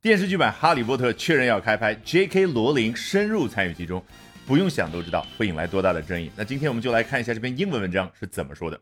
电视剧版《哈利波特》确认要开拍，J.K. 罗琳深入参与其中，不用想都知道会引来多大的争议。那今天我们就来看一下这篇英文文章是怎么说的。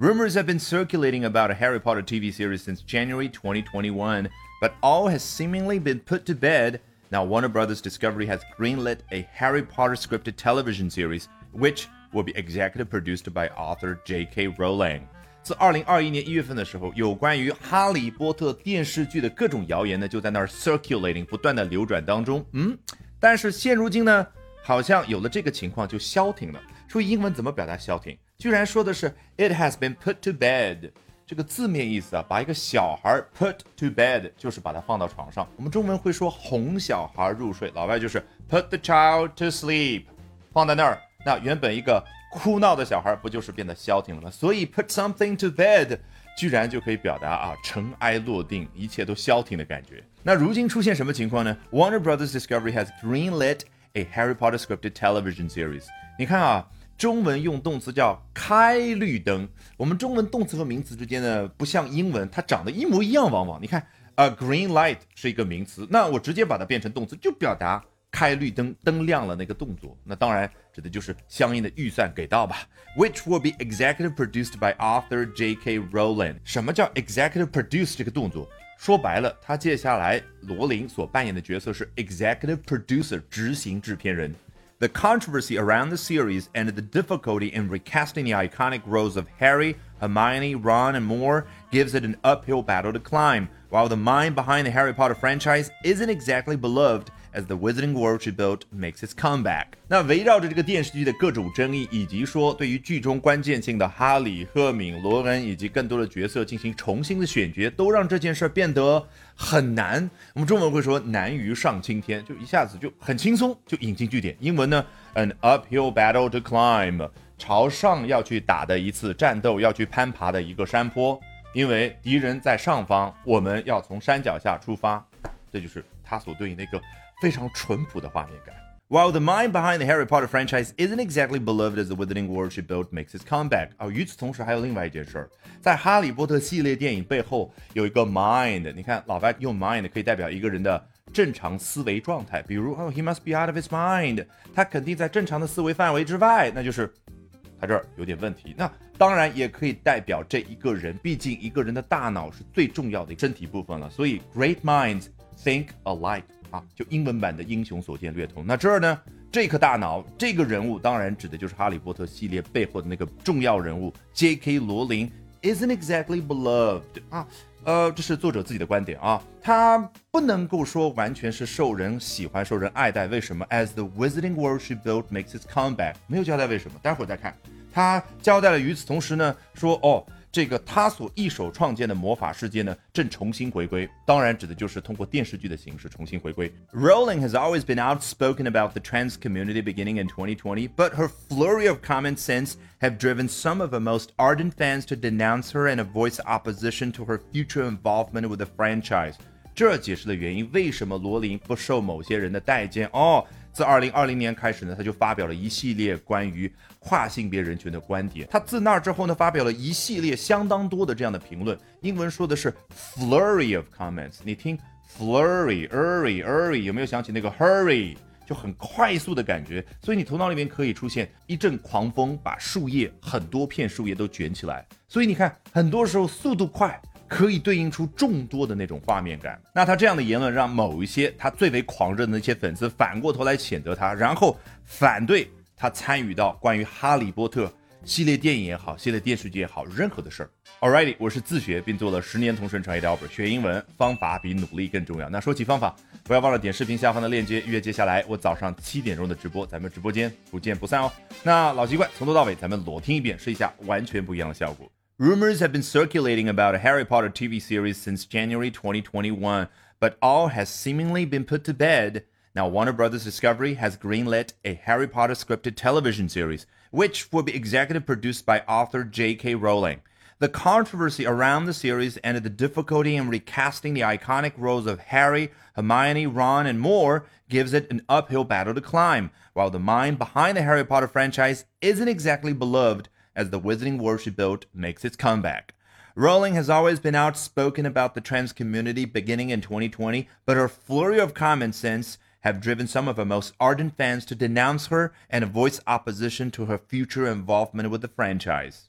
Rumors have been circulating about a Harry Potter TV series since January 2021, but all has seemingly been put to bed. Now, Warner Brothers Discovery has greenlit a Harry Potter scripted television series, which will be executive produced by author J.K. Rowling. 自二零二一年一月份的时候，有关于《哈利波特》电视剧的各种谣言呢，就在那儿 circulating，不断的流转当中。嗯，但是现如今呢，好像有了这个情况就消停了。说英文怎么表达消停？居然说的是 it has been put to bed。这个字面意思啊，把一个小孩 put to bed 就是把他放到床上。我们中文会说哄小孩入睡，老外就是 put the child to sleep，放在那儿。那原本一个哭闹的小孩不就是变得消停了吗？所以 put something to bed 居然就可以表达啊尘埃落定，一切都消停的感觉。那如今出现什么情况呢？Warner Brothers Discovery has greenlit a Harry Potter scripted television series。你看啊，中文用动词叫开绿灯。我们中文动词和名词之间呢，不像英文，它长得一模一样。往往你看，a green light 是一个名词，那我直接把它变成动词，就表达。开绿灯，灯亮了那个动作，那当然指的就是相应的预算给到吧。Which will be executive produced by author J.K. Rowling。什么叫 executive produce 这个动作？说白了，他接下来罗琳所扮演的角色是 executive producer，执行制片人。The controversy around the series and the difficulty in recasting the iconic roles of Harry, Hermione, Ron, and more gives it an uphill battle to climb. While the mind behind the Harry Potter franchise isn't exactly beloved, As the Wizarding World she built makes its comeback，那围绕着这个电视剧的各种争议，以及说对于剧中关键性的哈利、赫敏、罗恩以及更多的角色进行重新的选角，都让这件事变得很难。我们中文会说难于上青天，就一下子就很轻松就引进句点。英文呢，an uphill battle to climb，朝上要去打的一次战斗，要去攀爬的一个山坡，因为敌人在上方，我们要从山脚下出发，这就是它所对应的一个。非常淳朴的画面感。While the mind behind the Harry Potter franchise isn't exactly beloved as the Wizarding World she built makes its comeback，啊，与此同时还有另外一件事儿，在哈利波特系列电影背后有一个 mind。你看，老外用 mind 可以代表一个人的正常思维状态，比如哦，he must be out of his mind，他肯定在正常的思维范围之外，那就是他这儿有点问题。那当然也可以代表这一个人，毕竟一个人的大脑是最重要的身体部分了，所以 great minds think alike。啊，就英文版的英雄所见略同。那这儿呢，这颗大脑，这个人物当然指的就是《哈利波特》系列背后的那个重要人物 J.K. 罗琳。Isn't exactly beloved 啊，呃，这是作者自己的观点啊，他不能够说完全是受人喜欢、受人爱戴。为什么？As the Wizarding World she built makes its comeback，没有交代为什么，待会儿再看。他交代了，与此同时呢，说哦。这个他所一手创建的魔法世界呢，正重新回归，当然指的就是通过电视剧的形式重新回归。Rowling has always been outspoken about the trans community beginning in 2020, but her flurry of comments since have driven some of her most ardent fans to denounce her and voice opposition to her future involvement with the franchise. 这解释了原因，为什么罗琳不受某些人的待见哦。 自二零二零年开始呢，他就发表了一系列关于跨性别人群的观点。他自那之后呢，发表了一系列相当多的这样的评论。英文说的是 flurry of comments。你听 flurry，hurry，hurry，有没有想起那个 hurry，就很快速的感觉？所以你头脑里面可以出现一阵狂风，把树叶很多片树叶都卷起来。所以你看，很多时候速度快。可以对应出众多的那种画面感。那他这样的言论让某一些他最为狂热的那些粉丝反过头来谴责他，然后反对他参与到关于哈利波特系列电影也好、系列电视剧也好任何的事儿。Alrighty，我是自学并做了十年同声传译的 Albert，学英文方法比努力更重要。那说起方法，不要忘了点视频下方的链接预，约接下来我早上七点钟的直播，咱们直播间不见不散哦。那老习惯，从头到尾咱们裸听一遍，试一下完全不一样的效果。Rumors have been circulating about a Harry Potter TV series since January 2021, but all has seemingly been put to bed. Now, Warner Brothers Discovery has greenlit a Harry Potter scripted television series, which will be executive produced by author J.K. Rowling. The controversy around the series and the difficulty in recasting the iconic roles of Harry, Hermione, Ron, and more gives it an uphill battle to climb, while the mind behind the Harry Potter franchise isn't exactly beloved as the Wizarding she built makes its comeback. Rowling has always been outspoken about the trans community beginning in 2020, but her flurry of comments since have driven some of her most ardent fans to denounce her and voice opposition to her future involvement with the franchise.